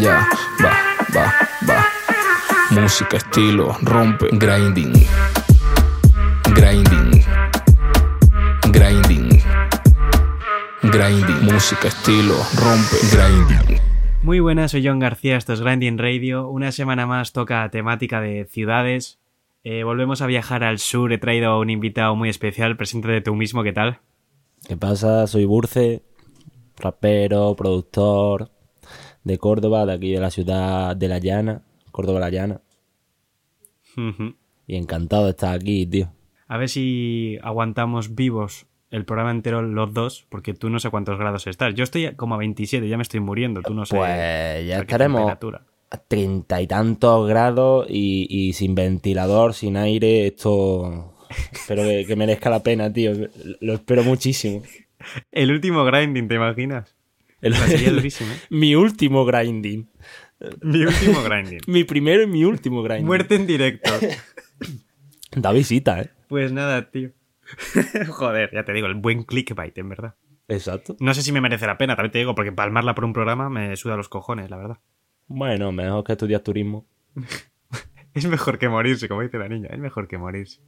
Ya, va, va, va. Música, estilo, rompe, grinding. Grinding. Grinding. Grinding. Música, estilo, rompe, grinding. Muy buenas, soy John García, esto es Grinding Radio. Una semana más toca temática de ciudades. Eh, volvemos a viajar al sur. He traído a un invitado muy especial. Preséntate tú mismo, ¿qué tal? ¿Qué pasa? Soy Burce, rapero, productor de Córdoba, de aquí de la ciudad de La Llana, Córdoba La Llana. Y encantado de estar aquí, tío. A ver si aguantamos vivos el programa entero los dos, porque tú no sé cuántos grados estás. Yo estoy como a 27, ya me estoy muriendo. Tú no sé. Pues ya estaremos a treinta y tantos grados y, y sin ventilador, sin aire. Esto espero que, que merezca la pena, tío. Lo espero muchísimo. El último grinding, ¿te imaginas? El- sea, sería durísimo, ¿eh? mi último grinding. Mi último grinding. Mi primero y mi último grinding. Muerte en directo. Da visita, ¿eh? Pues nada, tío. Joder, ya te digo, el buen clickbait, en verdad. Exacto. No sé si me merece la pena, también te digo, porque palmarla por un programa me suda los cojones, la verdad. Bueno, mejor que estudiar turismo. Es mejor que morirse, como dice la niña, es mejor que morirse.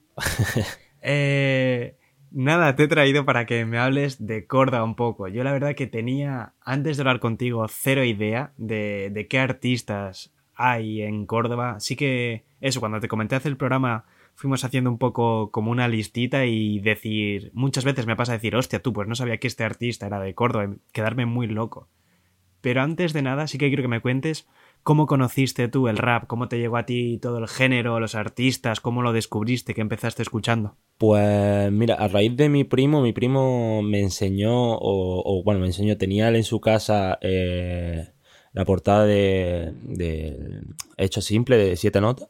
Eh, nada, te he traído para que me hables de Córdoba un poco. Yo la verdad que tenía, antes de hablar contigo, cero idea de, de qué artistas hay en Córdoba. Sí que eso, cuando te comenté hacer el programa, fuimos haciendo un poco como una listita y decir, muchas veces me pasa decir, hostia, tú, pues no sabía que este artista era de Córdoba, quedarme muy loco. Pero antes de nada, sí que quiero que me cuentes cómo conociste tú el rap, cómo te llegó a ti todo el género, los artistas, cómo lo descubriste, que empezaste escuchando. Pues mira, a raíz de mi primo, mi primo me enseñó, o, o, bueno, me enseñó, tenía él en su casa eh, la portada de, de Hecho Simple de siete notas.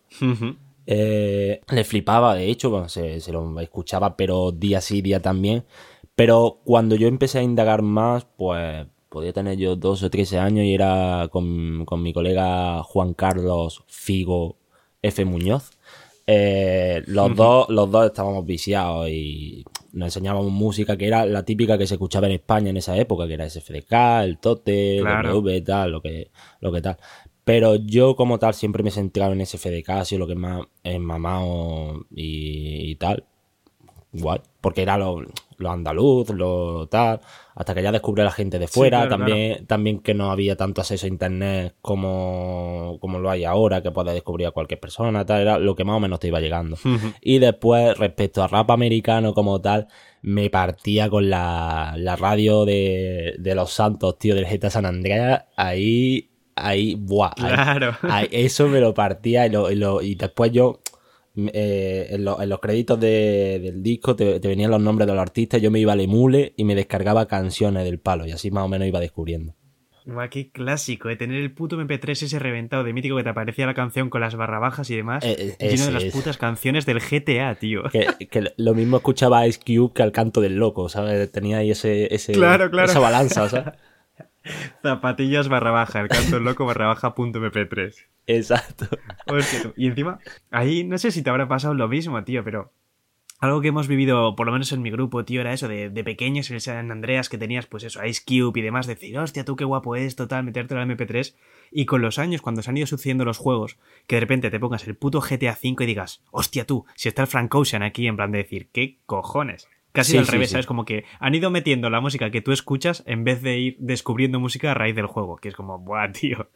Eh, le flipaba, de hecho, bueno, se, se lo escuchaba, pero día sí, día también. Pero cuando yo empecé a indagar más, pues podía tener yo 12 o 13 años y era con, con mi colega Juan Carlos Figo F. Muñoz. Eh, los, dos, los dos estábamos viciados y nos enseñábamos música que era la típica que se escuchaba en España en esa época, que era SFDK, el Tote, Claro. W, tal, lo que, lo que tal. Pero yo como tal siempre me he centrado en SFDK, ha sido lo que más he mamado y, y tal. Igual, porque era lo, lo andaluz, lo tal, hasta que ya descubrí a la gente de fuera, claro, también, también que no había tanto acceso a internet como, como lo hay ahora, que puedes descubrir a cualquier persona, tal, era lo que más o menos te iba llegando. Y después, respecto a rap americano como tal, me partía con la, la radio de, de los santos, tío, del GTA San Andreas, ahí, ahí, buah, ahí- Claro. ahí- eso me lo partía y, lo, y, lo- y después yo, eh, en, lo- en los créditos de- del disco te, te venían los nombres de los artistas, yo me iba al emule y me descargaba canciones del palo y así más o menos iba descubriendo. Guau, qué clásico, de tener el puto MP3 ese reventado de mítico que te aparecía la canción con las barra bajas y demás, Eh, eh, lleno ese de las putas canciones del GTA, tío. Que, que lo mismo escuchaba Ice Cube que al canto del loco, ¿sabes? Tenía ahí ese, ese, Claro, claro. esa balanza, ¿sabes? Zapatillas barra baja, el canto loco barra baja punto MP3. Exacto. Hostia. Y encima, ahí no sé si te habrá pasado lo mismo, tío, pero algo que hemos vivido, por lo menos en mi grupo, tío, era eso de, de pequeños en el San Andreas que tenías, pues eso, Ice Cube y demás, decir, hostia, tú qué guapo es, total, meterte al MP3. Y con los años, cuando se han ido sucediendo los juegos, que de repente te pongas el puto GTA V y digas, hostia, tú, si está el Frank Ocean aquí, en plan de decir, ¿qué cojones? Casi Sí, al revés, sí. ¿sabes? Como que han ido metiendo la música que tú escuchas en vez de ir descubriendo música a raíz del juego, que es como, buah, tío.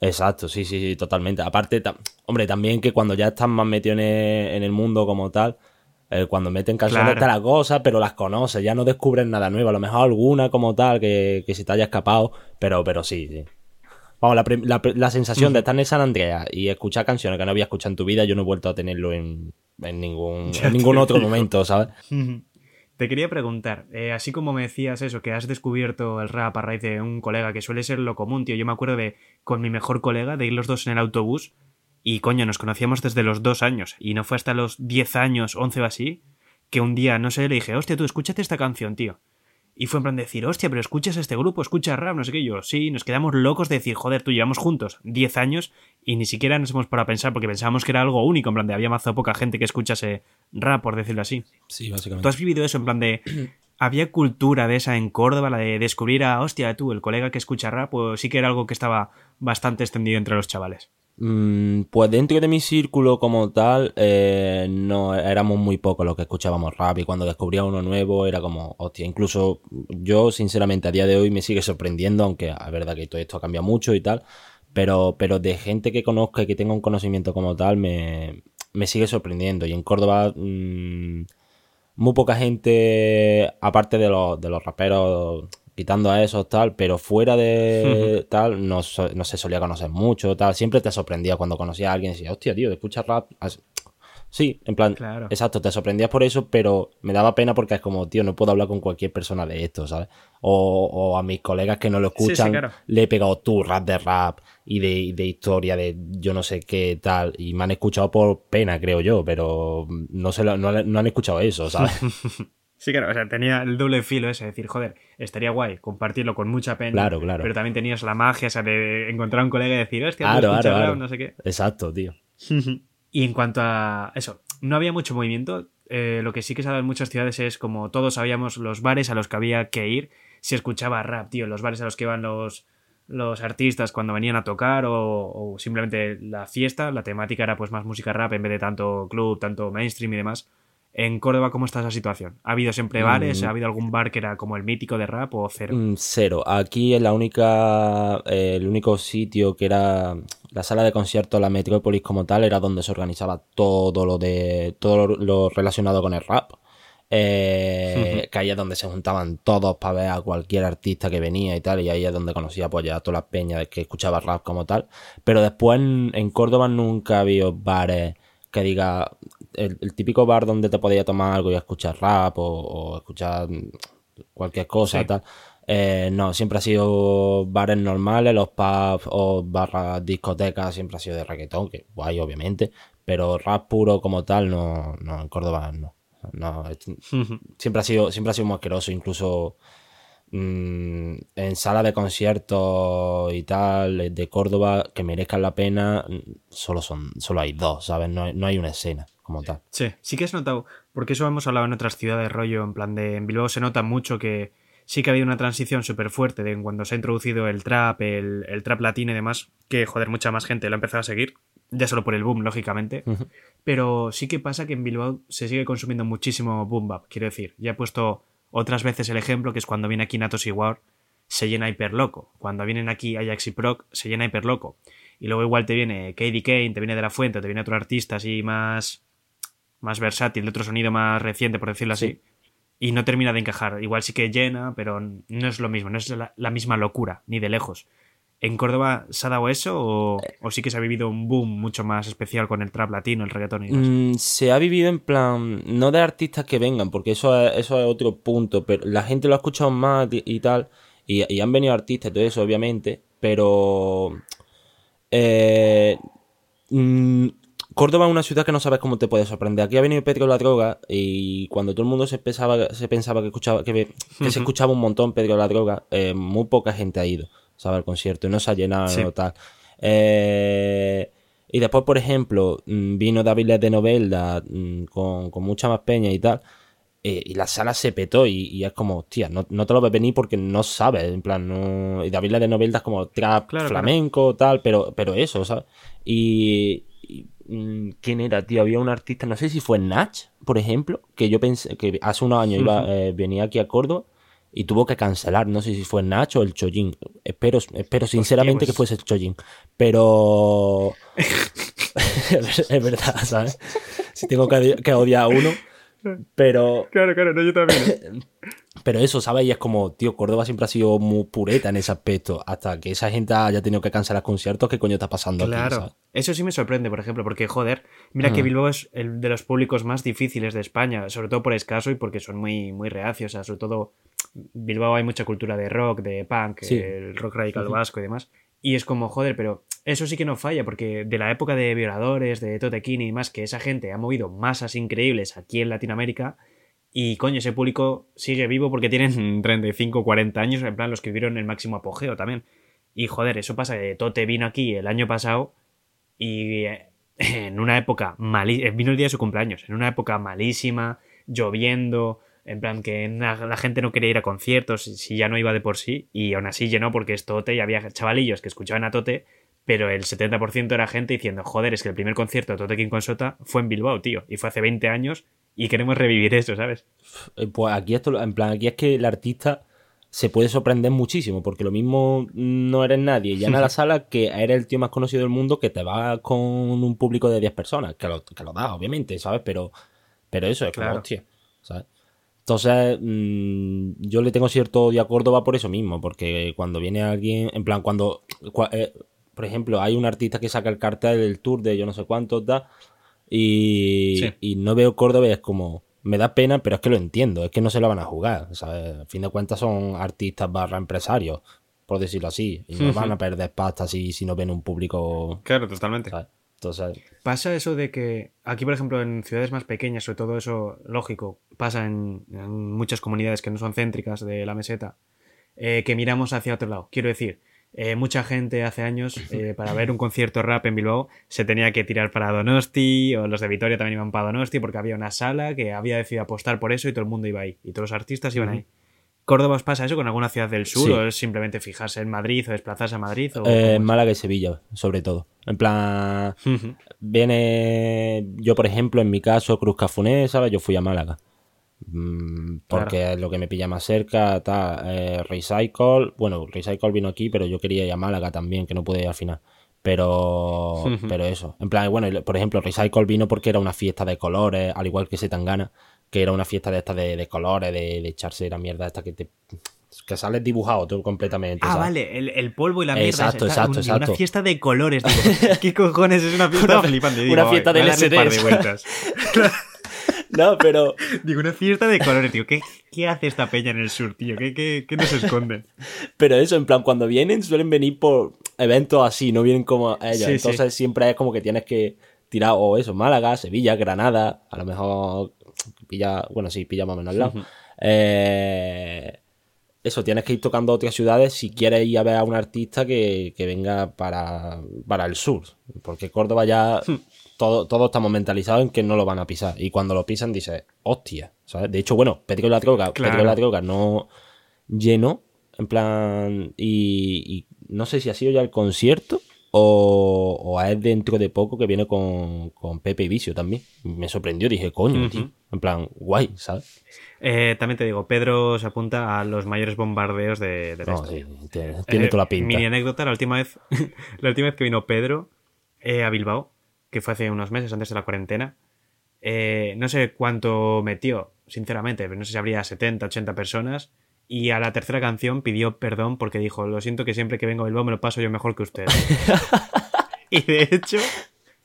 Exacto, sí, sí, sí, totalmente. Aparte, ta- hombre, también que cuando ya estás más metido en el, en el mundo como tal, eh, cuando meten canciones Claro. está la cosa, pero las conoces, ya no descubres nada nuevo. A lo mejor alguna como tal que, que se te haya escapado, pero, pero sí, sí. Vamos, la, la, la sensación de estar en San Andreas y escuchar canciones que no había escuchado en tu vida, yo no he vuelto a tenerlo en, en ningún, en ningún otro momento, ¿sabes? Te quería preguntar, eh, así como me decías eso, que has descubierto el rap a raíz de un colega, que suele ser lo común, tío. Yo me acuerdo de, con mi mejor colega, de ir los dos en el autobús y, coño, nos conocíamos desde los dos años. Y no fue hasta los 10 años, 11 o así, que un día, no sé, le dije, hostia, tú, escúchate esta canción, tío. Y fue en plan de decir, hostia, pero escuchas este grupo, escuchas rap, no sé qué. Yo, sí, nos quedamos locos de decir, joder, tú llevamos juntos 10 años y ni siquiera nos hemos parado a pensar porque pensábamos que era algo único, en plan de había mazo poca gente que escuchase rap, por decirlo así. Sí, básicamente. ¿Tú has vivido eso en plan de había cultura de esa en Córdoba, la de descubrir a, hostia, tú, el colega que escucha rap, pues sí que era algo que estaba bastante extendido entre los chavales. Mm, pues dentro de mi círculo como tal, eh, no éramos muy pocos los que escuchábamos rap y cuando descubría uno nuevo era como, hostia, incluso yo sinceramente a día de hoy me sigue sorprendiendo, aunque es verdad que todo esto ha cambiado mucho y tal, pero, pero de gente que conozca y que tenga un conocimiento como tal me, me sigue sorprendiendo. Y en Córdoba... Mm, muy poca gente, aparte de los, de los raperos quitando a esos tal, pero fuera de tal, no, no, se solía conocer mucho, tal. Siempre te sorprendía cuando conocía a alguien y decía, hostia, tío, escuchas rap. Sí, en plan, exacto, te sorprendías por eso, pero me daba pena porque es como, tío, no puedo hablar con cualquier persona de esto, ¿sabes? O, a mis colegas que no lo escuchan, le he pegado tu rap de rap y de, de, historia de yo no sé qué tal, y me han escuchado por pena, creo yo, pero no, se no, no han escuchado eso, ¿sabes? Sí, claro, o sea, tenía el doble filo ese, decir, joder, estaría guay compartirlo con mucha pena. Claro, claro. Pero también tenías la magia, o sea, de encontrar a un colega y decir, hostia, claro, claro, claro. no sé qué. Exacto, tío. y en cuanto a eso, no había mucho movimiento. Eh, lo que sí que se ha en muchas ciudades es como todos sabíamos los bares a los que había que ir. Si escuchaba rap, tío, los bares a los que iban los, los artistas cuando venían a tocar o, o simplemente la fiesta, la temática era pues más música rap en vez de tanto club, tanto mainstream y demás. En Córdoba, ¿cómo está esa situación? ¿Ha habido siempre bares? Mm. ¿Ha habido algún bar que era como el mítico de rap o cero? Mm, cero. Aquí es la única, eh, el único sitio que era la sala de conciertos, la Metrópolis como tal, era donde se organizaba todo lo de todo lo relacionado con el rap. Eh, que ahí es donde se juntaban todos para ver a cualquier artista que venía y tal, y ahí es donde conocía pues ya todas las peñas que escuchaba rap como tal. Pero después en, en Córdoba nunca había bares que diga el, típico bar donde te podía tomar algo y escuchar rap o, escuchar cualquier cosa tal. Eh, no, siempre ha sido bares normales, los pubs o barras discotecas siempre ha sido de reggaetón, que guay obviamente, pero rap puro como tal no, no en Córdoba no. no siempre ha sido siempre ha sido muy asqueroso, incluso Mm, en sala de conciertos y tal de Córdoba que merezcan la pena, mm, solo son solo hay dos, ¿sabes? No hay, no hay una escena como tal. Sí, sí que has notado, porque eso hemos hablado en otras ciudades, rollo, en plan de en Bilbao se nota mucho que sí que ha habido una transición súper fuerte de cuando se ha introducido el trap, el, trap latino y demás, que joder, mucha más gente lo ha empezado a seguir, ya solo por el boom, lógicamente. Pero sí que pasa que en Bilbao se sigue consumiendo muchísimo boom bap, quiero decir, ya he puesto otras veces el ejemplo que es cuando viene aquí Natos y War, se llena hiper loco. Cuando vienen aquí Ajax y Proc, se llena hiper loco. Y luego igual te viene Katie Kane, te viene de la fuente, te viene otro artista así más, más versátil, de otro sonido más reciente, por decirlo así. Y no termina de encajar. Igual sí que llena, pero no es lo mismo, no es la misma locura, ni de lejos. ¿En Córdoba se ha dado eso o, sí que se ha vivido un boom mucho más especial con el trap latino, el reggaetón y demás? Mm, se ha vivido en plan, no de artistas que vengan, porque eso es, eso es otro punto, pero la gente lo ha escuchado más y, tal, y, han venido artistas y todo eso, obviamente, pero... Eh, mm, Córdoba es una ciudad que no sabes cómo te puede sorprender. Aquí ha venido Pedro la droga y cuando todo el mundo se pensaba, se pensaba que escuchaba que, se escuchaba un montón Pedro la droga, eh, muy poca gente ha ido. El concierto y no se ha llenado tal. Eh, y después, por ejemplo, mm, vino David de Novelda mm, con, mucha más peña y tal. Eh, y la sala se petó y, es como, hostia, no, te lo ves venir porque no sabes, en plan, no... Y David de Novelda es como trap flamenco, tal, pero, pero eso, ¿sabes? Y, mm, ¿Quién era, tío? Había un artista, no sé si fue Natch, por ejemplo, que yo pensé que hace unos años iba, eh, venía aquí a Córdoba y tuvo que cancelar. No sé si fue Nacho o el Chojin. Espero, espero sinceramente que fuese el Chojin. Pero. es verdad, ¿sabes? Si tengo que, que odiar a uno. Pero. Claro, claro, no, yo también. Pero eso, ¿sabes? Y es como, tío, Córdoba siempre ha sido muy pureta en ese aspecto. Hasta que esa gente haya tenido que cancelar conciertos, ¿qué coño está pasando claro. Eso sí me sorprende, por ejemplo, porque, joder, mira que mm. Bilbao es el de los públicos más difíciles de España, sobre todo por escaso y porque son muy, muy reacios. O sea, sobre todo, Bilbao hay mucha cultura de rock, de punk, el rock radical vasco y demás. Y es como, joder, pero eso sí que no falla, porque de la época de violadores, de Totequini y más, que esa gente ha movido masas increíbles aquí en Latinoamérica, y coño, ese público sigue vivo porque tienen 35, 40 años, en plan los que vivieron el máximo apogeo también. Y joder, eso pasa que Tote vino aquí el año pasado y eh, en una época malísima, eh, vino el día de su cumpleaños, en una época malísima, lloviendo, En plan, que la gente no quería ir a conciertos si ya no iba de por sí, y aún así llenó porque es Tote y había chavalillos que escuchaban a Tote, pero el 70% era gente diciendo, joder, es que el primer concierto de Tote King con Sota fue en Bilbao, tío, y fue hace 20 años y queremos revivir eso, ¿sabes? Eh, pues aquí esto, en plan, aquí es que el artista se puede sorprender muchísimo, porque lo mismo no eres nadie, ya en la sala que eres el tío más conocido del mundo que te va con un público de 10 personas, que lo, que lo da, obviamente, ¿sabes? Pero, pero eso es claro. hostia, ¿sabes? Entonces, mm, yo le tengo cierto odio a Córdoba por eso mismo, porque cuando viene alguien, en plan, cuando, eh, por ejemplo, hay un artista que saca el cartel del tour de yo no sé cuántos da, y, y no veo Córdoba y es como, me da pena, pero es que lo entiendo, es que no se lo van a jugar. ¿sabes? A fin de cuentas son artistas barra empresarios, por decirlo así, y no van a perder pasta si, si no ven un público. Claro, totalmente. Pasa eso de que aquí, por ejemplo, en ciudades más pequeñas, sobre todo eso lógico, pasa en, muchas comunidades que no son céntricas de la meseta, eh, que miramos hacia otro lado. Quiero decir, eh, mucha gente hace años, eh, para ver un concierto rap en Bilbao, se tenía que tirar para Donosti, o los de Vitoria también iban para Donosti, porque había una sala que había decidido apostar por eso y todo el mundo iba ahí, y todos los artistas iban ahí. ¿Córdoba os pasa eso con alguna ciudad del sur? ¿O es simplemente fijarse en Madrid o desplazarse a Madrid? O eh, Málaga y Sevilla, sobre todo. En plan, viene yo, por ejemplo, en mi caso, Cruz Cafuné, ¿sabes? Yo fui a Málaga. Mm, porque es lo que me pilla más cerca. Está eh, Recycle. Bueno, Recycle vino aquí, pero yo quería ir a Málaga también, que no pude ir al final. Pero, pero eso. En plan, bueno, por ejemplo, Recycle vino porque era una fiesta de colores, al igual que Setangana, que era una fiesta de estas de, colores, de, echarse la mierda esta que te que sales dibujado tú completamente. Ah, vale, el, polvo y la mierda. Exacto, exacto, exacto. Una fiesta de colores, digo. ¿Qué cojones es una fiesta flipante? una fiesta de LSD. No, pero. Digo, una fiesta de colores, tío. ¿Qué, ¿Qué, hace esta peña en el sur, tío? ¿Qué, qué, qué nos esconden? Pero eso, en plan, cuando vienen, suelen venir por eventos así, no vienen como ellos. Entonces siempre es como que tienes que tirar, o eso, Málaga, Sevilla, Granada, a lo mejor pilla, bueno, sí, pilla más o menos al lado. eh, eso, tienes que ir tocando otras ciudades si quieres ir a ver a un artista que, que venga para, para el sur. Porque Córdoba ya hmm todos estamos mentalizados en que no lo van a pisar. Y cuando lo pisan, dices, hostia. ¿sabes? De hecho, bueno, Pedro la Droga, la Droga no lleno, en plan. Y, no sé si ha sido ya el concierto o, o es dentro de poco que viene con, con Pepe y Vicio también. Me sorprindió, dije, coño, tío. En plan, guay, ¿sabes? Eh, también te digo, Pedro se apunta a los mayores bombardeos de, de no, sí, tiene, toda la pinta. Mini anécdota, la última vez, la última vez que vino Pedro eh, a Bilbao, que fue hace unos meses antes de la cuarentena. Eh, no sé cuánto metió, sinceramente, pero no sé si habría 70, 80 personas. Y a la tercera canción pidió perdón porque dijo, lo siento que siempre que vengo a Bilbao me lo paso yo mejor que usted. y de hecho,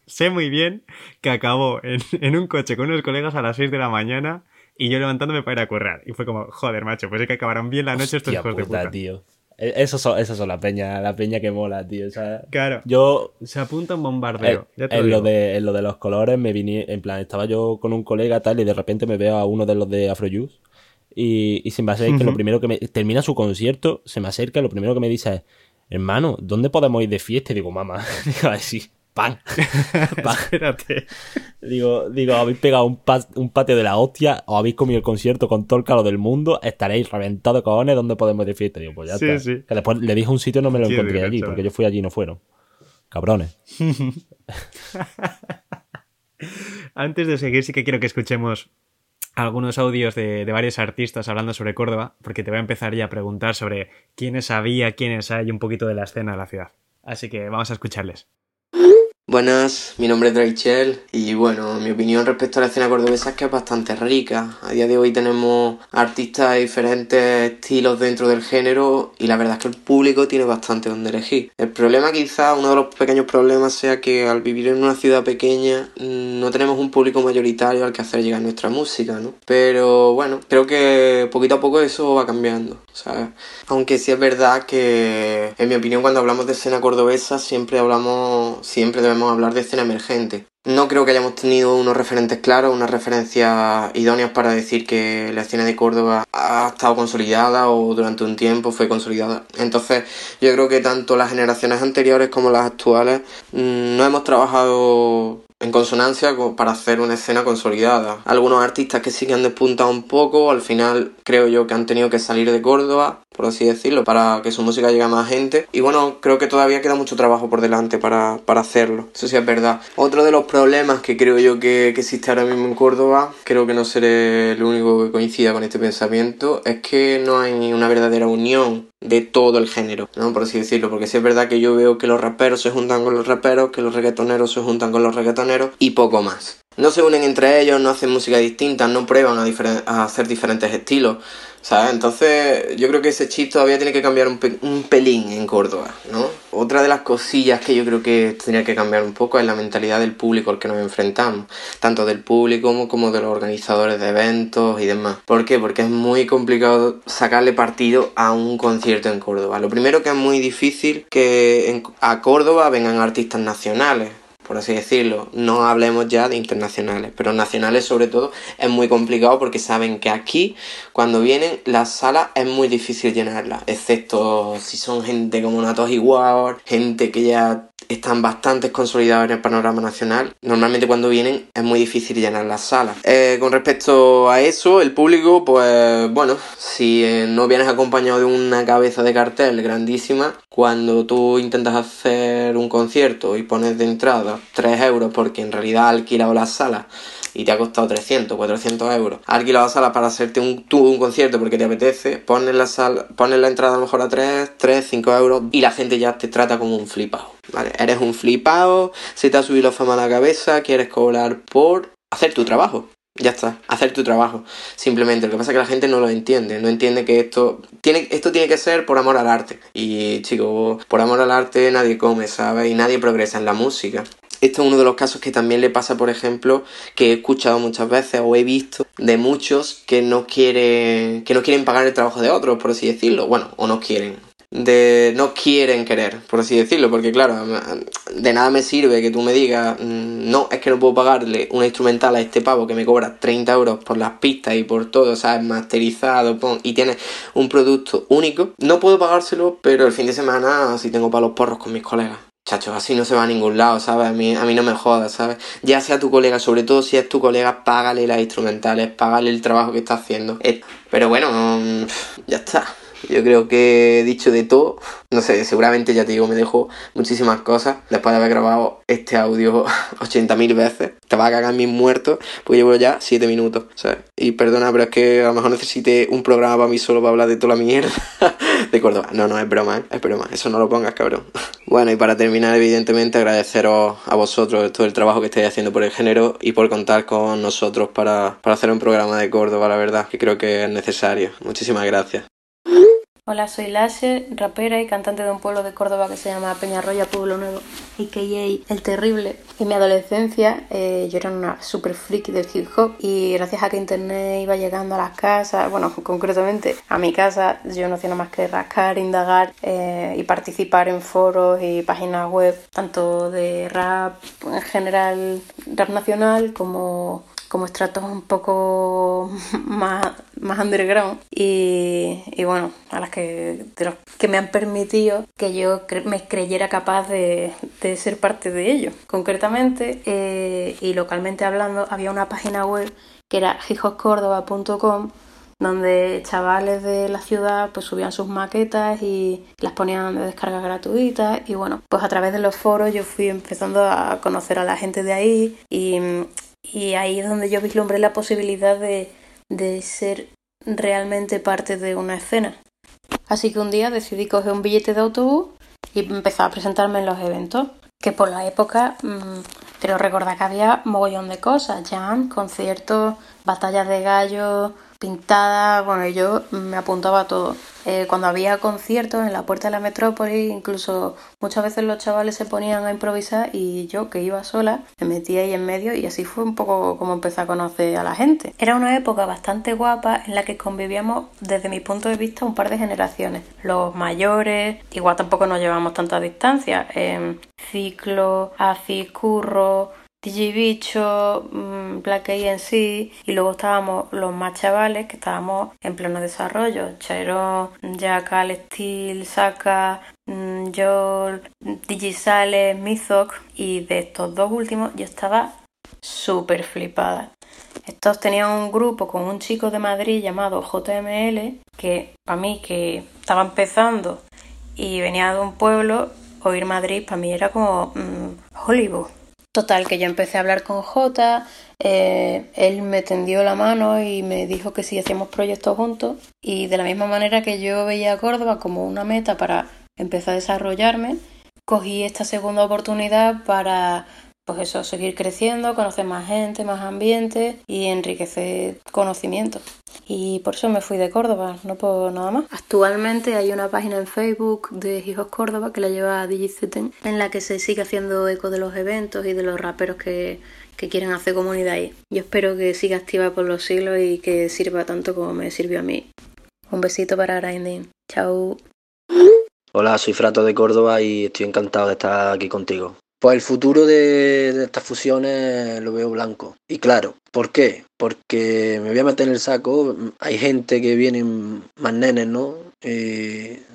sé muy bien que acabó en, un coche con unos colegas a las 6 de la mañana y yo levantándome para ir a currar. Y fue como, joder, macho, pues es que acabaron bien la noche estos hijos de puta. tío. E, esos son, son la peña, la peña que mola, tío. claro. Yo. Se apunta un bombardeo. en, lo de, en lo de los colores, me vine. En plan, estaba yo con un colega tal y de repente me veo a uno de los de Afrojuice. Y, y se me acerca, lo primero que me. Termina su concierto, se me acerca, lo primero que me dice es. Hermano, ¿dónde podemos ir de fiesta? Y digo, mamá. digo, a ver, sí. ¡Pan! Espérate. Digo, digo, habéis pegado un, un, patio de la hostia, o habéis comido el concierto con todo el calor del mundo, estaréis reventados de cojones, ¿dónde podemos ir de fiesta? Digo, pues ya está. Que después le dije un sitio y no me lo encontré allí, porque yo fui allí y no fueron. Cabrones. Antes de seguir, sí que quiero que escuchemos algunos audios de, varios artistas hablando sobre Córdoba, porque te voy a empezar ya a preguntar sobre quiénes había, quiénes hay, un poquito de la escena de la ciudad. Así que vamos a escucharles. Buenas, mi nombre es Draichel y bueno, mi opinión respecto a la escena cordobesa es que es bastante rica. A día de hoy tenemos artistas de diferentes estilos dentro del género y la verdad es que el público tiene bastante donde elegir. El problema quizá, uno de los pequeños problemas sea que al vivir en una ciudad pequeña mm, no tenemos un público mayoritario al que hacer llegar nuestra música, ¿no? Pero bueno, creo que poquito a poco eso va cambiando, ¿sabes? Aunque sí es verdad que en mi opinión cuando hablamos de escena cordobesa siempre hablamos, siempre debemos hablar de escena emergente. No creo que hayamos tenido unos referentes claros, unas referencias idóneas para decir que la escena de Córdoba ha estado consolidada o durante un tiempo fue consolidada. Entonces yo creo que tanto las generaciones anteriores como las actuales mm, no hemos trabajado en consonancia para hacer una escena consolidada. Algunos artistas que sí que han despuntado un poco, al final creo yo que han tenido que salir de Córdoba, por así decirlo, para que su música llegue a más gente. Y bueno, creo que todavía queda mucho trabajo por delante para, hacerlo. Eso sí es verdad. Otro de los problemas que creo yo que, que existe ahora mismo en Córdoba, creo que no seré el único que coincida con este pensamiento, es que no hay una verdadera unión de todo el género, ¿no? Por así decirlo, porque sí es verdad que yo veo que los raperos se juntan con los raperos, que los reggaetoneros se juntan con los reggaetoneros y poco más. No se unen entre ellos, no hacen música distinta, no prueban a, hacer diferentes estilos, ¿sabes? Entonces yo creo que ese chip todavía tiene que cambiar un, pelín en Córdoba, ¿no? Otra de las cosillas que yo creo que tendría que cambiar un poco es la mentalidad del público al que nos enfrentamos, tanto del público como, como de los organizadores de eventos y demás. ¿Por qué? Porque es muy complicado sacarle partido a un concierto en Córdoba. Lo primero que es muy difícil que a Córdoba vengan artistas nacionales por así decirlo. No hablemos ya de internacionales, pero nacionales sobre todo es muy complicado porque saben que aquí cuando vienen las salas es muy difícil llenarlas, excepto si son gente como Natos War, gente que ya están bastante consolidados en el panorama nacional. Normalmente cuando vienen es muy difícil llenar las salas. Eh, con respecto a eso, el público, pues bueno, si eh, no vienes acompañado de una cabeza de cartel grandísima, cuando tú intentas hacer un concierto y pones de entrada 3 euros porque en realidad ha alquilado la sala y te ha costado 300, 400 euros. Has alquilado la sala para hacerte un, tú un concierto porque te apetece, pones la, sala, pones la entrada a lo mejor a 3, 3, 5 euros y la gente ya te trata como un flipado. Eres un flipado, se te ha subido la fama a la cabeza, quieres cobrar por hacer tu trabajo. Ya está, hacer tu trabajo. Simplemente. Lo que pasa es que la gente no lo entiende. No entiende que esto tiene, esto tiene que ser por amor al arte. Y chicos, por amor al arte nadie come, ¿sabes? Y nadie progresa en la música. Esto es uno de los casos que también le pasa, por ejemplo, que he escuchado muchas veces o he visto de muchos que no quieren, que no quieren pagar el trabajo de otros, por así decirlo. Bueno, o no quieren de no quieren querer, por así decirlo, porque claro, de nada me sirve que tú me digas, mm, no, es que no puedo pagarle una instrumental a este pavo que me cobra 30 euros por las pistas y por todo, ¿sabes? Masterizado, y tiene un producto único, no puedo pagárselo, pero el fin de semana si tengo para los porros con mis colegas. Chachos, así no se va a ningún lado, ¿sabes? A mí, a mí no me jodas, ¿sabes? Ya sea tu colega, sobre todo si es tu colega, págale las instrumentales, págale el trabajo que está haciendo. Eh, pero bueno, mm, ya está. Yo creo que he dicho de todo. No sé, seguramente ya te digo, me dejo muchísimas cosas después de haber grabado este audio 80.000 veces. Te va a cagar mis muertos, porque llevo ya 7 minutos, ¿sabes? Y perdona, pero es que a lo mejor necesite un programa para mí solo para hablar de toda la mierda de Córdoba. No, no, es broma, ¿eh? es broma. Eso no lo pongas, cabrón. Bueno, y para terminar, evidentemente, agradeceros a vosotros todo el trabajo que estáis haciendo por el género y por contar con nosotros para, para hacer un programa de Córdoba, la verdad, que creo que es necesario. Muchísimas gracias. Hola, soy Lasse, rapera y cantante de un pueblo de Córdoba que se llama Peñarroya, Pueblo Nuevo, a.k.a. El Terrible. En mi adolescencia eh, yo era una super friki del hip hop y gracias a que internet iba llegando a las casas, bueno, concretamente a mi casa, yo no hacía nada más que rascar, indagar eh, y participar en foros y páginas web, tanto de rap en general, rap nacional, como como estratos un poco más, más underground y, y, bueno, a las que, que me han permitido que yo me creyera capaz de, de, ser parte de ello. Concretamente eh, y localmente hablando, había una página web que era hijoscórdoba.com donde chavales de la ciudad pues subían sus maquetas y las ponían de descarga gratuita y bueno, pues a través de los foros yo fui empezando a conocer a la gente de ahí y y ahí es donde yo vislumbré la posibilidad de, de ser realmente parte de una escena. Así que un día decidí coger un billete de autobús y empezar a presentarme en los eventos. Que por la época, mmm, pero recordar que había mogollón de cosas, jam, conciertos, batallas de gallos, pintada, bueno, yo me apuntaba a todo. Eh, cuando había conciertos en la puerta de la metrópoli, incluso muchas veces los chavales se ponían a improvisar y yo, que iba sola, me metía ahí en medio y así fue un poco como empecé a conocer a la gente. Era una época bastante guapa en la que convivíamos, desde mi punto de vista, un par de generaciones. Los mayores, igual tampoco nos llevamos tanta distancia. ciclo, AFI, Curro, DJ Bicho, mm, Black sí y luego estábamos los más chavales que estábamos en pleno desarrollo. Chairo, Jackal, Steel, Saka, mm, Joel, DJ Mizok y de estos dos últimos yo estaba súper flipada. Estos tenían un grupo con un chico de Madrid llamado JML, que para mí que estaba empezando y venía de un pueblo, oír Madrid para mí era como mm, Hollywood. Total, que yo empecé a hablar con J, eh, él me tendió la mano y me dijo que si hacíamos proyectos juntos. Y de la misma manera que yo veía a Córdoba como una meta para empezar a desarrollarme, cogí esta segunda oportunidad para pues eso, seguir creciendo, conocer más gente, más ambiente y enriquecer conocimientos. Y por eso me fui de Córdoba, no por nada más. Actualmente hay una página en Facebook de Hijos Córdoba que la lleva DigiCeten, en la que se sigue haciendo eco de los eventos y de los raperos que, que quieren hacer comunidad ahí. Yo espero que siga activa por los siglos y que sirva tanto como me sirvió a mí. Un besito para Grinding. Chao. Hola, soy Frato de Córdoba y estoy encantado de estar aquí contigo. Pues el futuro de, estas fusiones lo veo blanco. Y claro, ¿por qué? Porque me voy a meter en el saco. Hay gente que vienen más nenes, ¿no?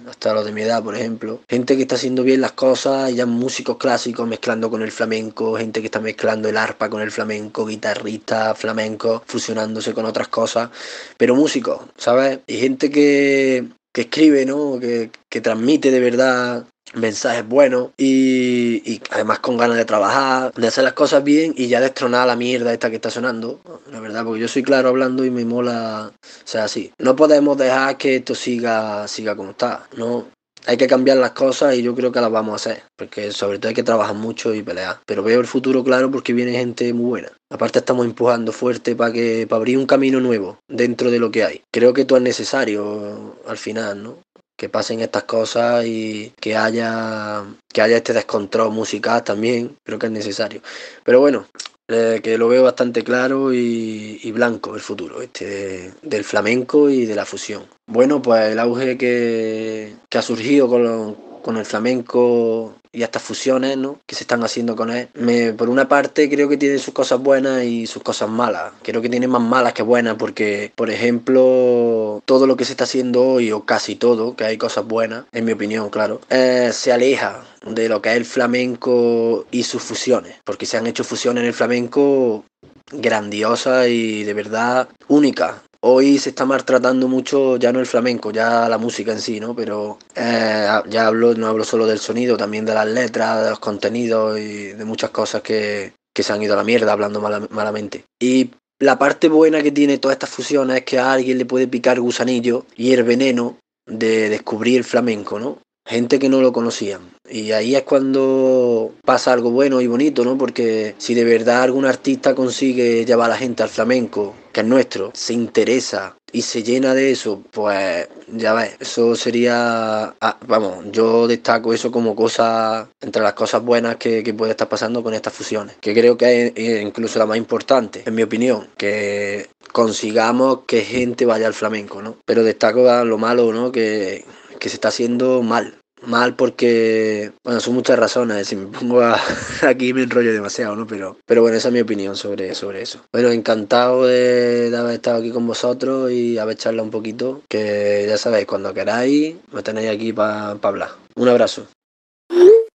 hasta los de mi edad, por ejemplo. Gente que está haciendo bien las cosas, ya músicos clásicos mezclando con el flamenco, gente que está mezclando el arpa con el flamenco, guitarristas flamenco, fusionándose con otras cosas. Pero músicos, ¿sabes? Y gente que, que escribe, ¿no? Que, que transmite de verdad mensajes buenos y, y, además con ganas de trabajar, de hacer las cosas bien y ya destronar la mierda esta que está sonando, la verdad, porque yo soy claro hablando y me mola, o sea, así. No podemos dejar que esto siga, siga como está, no. Hay que cambiar las cosas y yo creo que las vamos a hacer, porque sobre todo hay que trabajar mucho y pelear. Pero veo el futuro claro porque viene gente muy buena. Aparte estamos empujando fuerte para que para abrir un camino nuevo dentro de lo que hay. Creo que esto es necesario al final, ¿no? Que pasen estas cosas y que haya que haya este descontrol musical también creo que es necesario. Pero bueno eh, que lo veo bastante claro y, blanco el futuro este del flamenco y de la fusión. Bueno pues el auge que, que ha surgido con, con el flamenco y estas fusiones ¿no? que se están haciendo con él. Me, por una parte creo que tiene sus cosas buenas y sus cosas malas. Creo que tiene más malas que buenas porque, por ejemplo, todo lo que se está haciendo hoy, o casi todo, que hay cosas buenas, en mi opinión, claro, eh, se aleja de lo que es el flamenco y sus fusiones. Porque se han hecho fusiones en el flamenco grandiosas y de verdad únicas hoy se está maltratando mucho ya no el flamenco, ya la música en sí, ¿no? Pero eh, ya hablo, no hablo solo del sonido, también de las letras, de los contenidos y de muchas cosas que, se han ido a la mierda hablando malamente. Y la parte buena que tiene todas estas fusiones es que a alguien le puede picar gusanillo y el veneno de descubrir el flamenco, ¿no? Gente que no lo conocían. Y ahí es cuando pasa algo bueno y bonito, ¿no? Porque si de verdad algún artista consigue llevar a la gente al flamenco, que es nuestro, se interesa y se llena de eso, pues ya ves, eso sería, ah, vamos, yo destaco eso como cosa, entre las cosas buenas que, puede estar pasando con estas fusiones, que creo que es incluso la más importante, en mi opinión, que consigamos que gente vaya al flamenco, ¿no? Pero destaco lo malo, ¿no? Que, que se está haciendo mal, mal porque, bueno, son muchas razones, si me pongo aquí me enrollo demasiado, ¿no? Pero, pero bueno, esa es mi opinión sobre, sobre eso. Bueno, encantado de, haber estado aquí con vosotros y haber charlado un poquito, que ya sabéis, cuando queráis, me tenéis aquí para hablar. Un abrazo.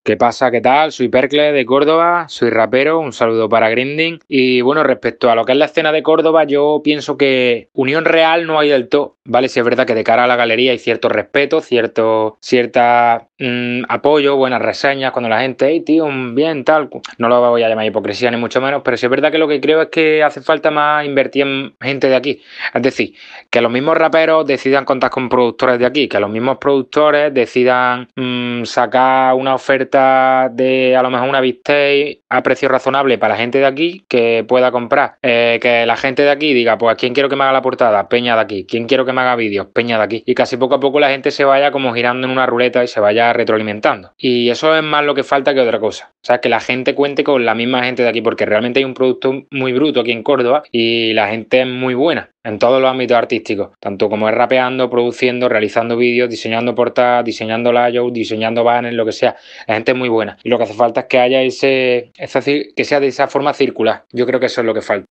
¿Qué pasa? ¿Qué tal? Soy Percle de Córdoba, soy rapero, un saludo para Grinding. Y bueno, respecto a lo que es la escena de Córdoba, yo pienso que unión real no hay del todo, ¿vale? Si es verdad que de cara a la galería hay cierto respeto, cierto, cierta mm, apoyo, buenas reseñas, cuando la gente, hey tío, bien, tal. No lo voy a llamar hipocresía ni mucho menos, pero sí es verdad que lo que creo es que hace falta más invertir en gente de aquí. Es decir, que los mismos raperos decidan contar con productores de aquí, que los mismos productores decidan mm, sacar una oferta de a lo mejor una bistec a precio razonable para la gente de aquí que pueda comprar. Eh, que la gente de aquí diga, pues ¿quién quiero que me haga la portada? Peña de aquí. ¿Quién quiero que me haga vídeos? Peña de aquí. Y casi poco a poco la gente se vaya como girando en una ruleta y se vaya retroalimentando. Y eso es más lo que falta que otra cosa. O sea, que la gente cuente con la misma gente de aquí, porque realmente hay un producto muy bruto aquí en Córdoba y la gente es muy buena en todos los ámbitos artísticos, tanto como es rapeando, produciendo, realizando vídeos, diseñando portadas, diseñando layouts, diseñando banners, lo que sea. La gente es muy buena. Y lo que hace falta es que haya ese, esa, que sea de esa forma circular. Yo creo que eso es lo que falta.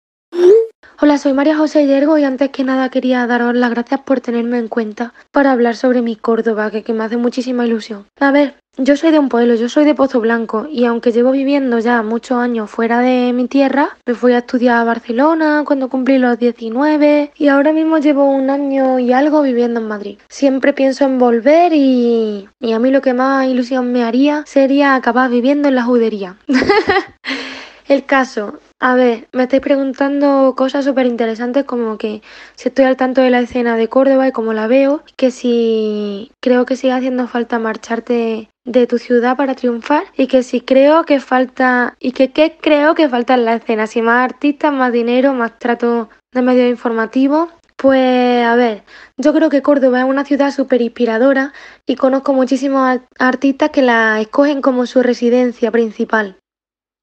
Hola, soy María José Yergo y antes que nada quería daros las gracias por tenerme en cuenta para hablar sobre mi Córdoba, que, que me hace muchísima ilusión. A ver, yo soy de un pueblo, yo soy de Pozo Blanco y aunque llevo viviendo ya muchos años fuera de mi tierra, me fui a estudiar a Barcelona cuando cumplí los 19 y ahora mismo llevo un año y algo viviendo en Madrid. Siempre pienso en volver y, y a mí lo que más ilusión me haría sería acabar viviendo en la judería. El caso, a ver, me estáis preguntando cosas súper interesantes como que si estoy al tanto de la escena de Córdoba y cómo la veo, que si creo que sigue haciendo falta marcharte de tu ciudad para triunfar y que si creo que falta y que qué creo que falta en la escena, si más artistas, más dinero, más trato de medios informativos. Pues a ver, yo creo que Córdoba es una ciudad súper inspiradora y conozco muchísimos artistas que la escogen como su residencia principal.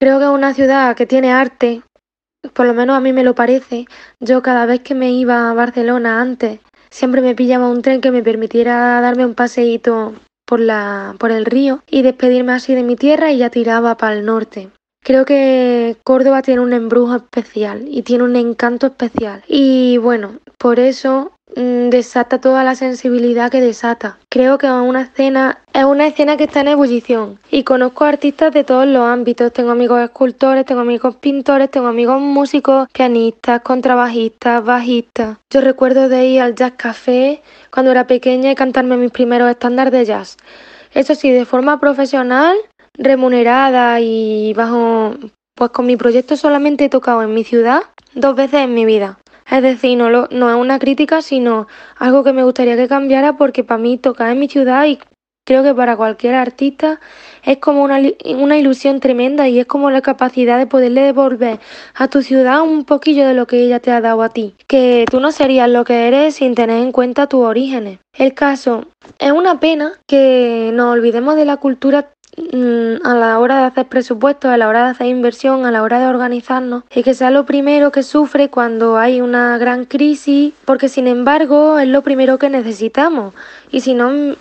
Creo que es una ciudad que tiene arte, por lo menos a mí me lo parece. Yo cada vez que me iba a Barcelona antes, siempre me pillaba un tren que me permitiera darme un paseíto por, la, por el río y despedirme así de mi tierra y ya tiraba para el norte. Creo que Córdoba tiene un embrujo especial y tiene un encanto especial. Y bueno, por eso desata toda la sensibilidad que desata. Creo que es una escena, es una escena que está en ebullición. Y conozco artistas de todos los ámbitos. Tengo amigos escultores, tengo amigos pintores, tengo amigos músicos, pianistas, contrabajistas, bajistas. Yo recuerdo de ir al jazz café cuando era pequeña y cantarme mis primeros estándares de jazz. Eso sí, de forma profesional remunerada y bajo, pues con mi proyecto solamente he tocado en mi ciudad dos veces en mi vida. Es decir, no, no es una crítica, sino algo que me gustaría que cambiara porque para mí tocar en mi ciudad y creo que para cualquier artista es como una, una ilusión tremenda y es como la capacidad de poderle devolver a tu ciudad un poquillo de lo que ella te ha dado a ti. Que tú no serías lo que eres sin tener en cuenta tus orígenes. El caso, es una pena que nos olvidemos de la cultura a la hora de hacer presupuestos, a la hora de hacer inversión, a la hora de organizarnos, y que sea lo primero que sufre cuando hay una gran crisis, porque sin embargo es lo primero que necesitamos. Y si no,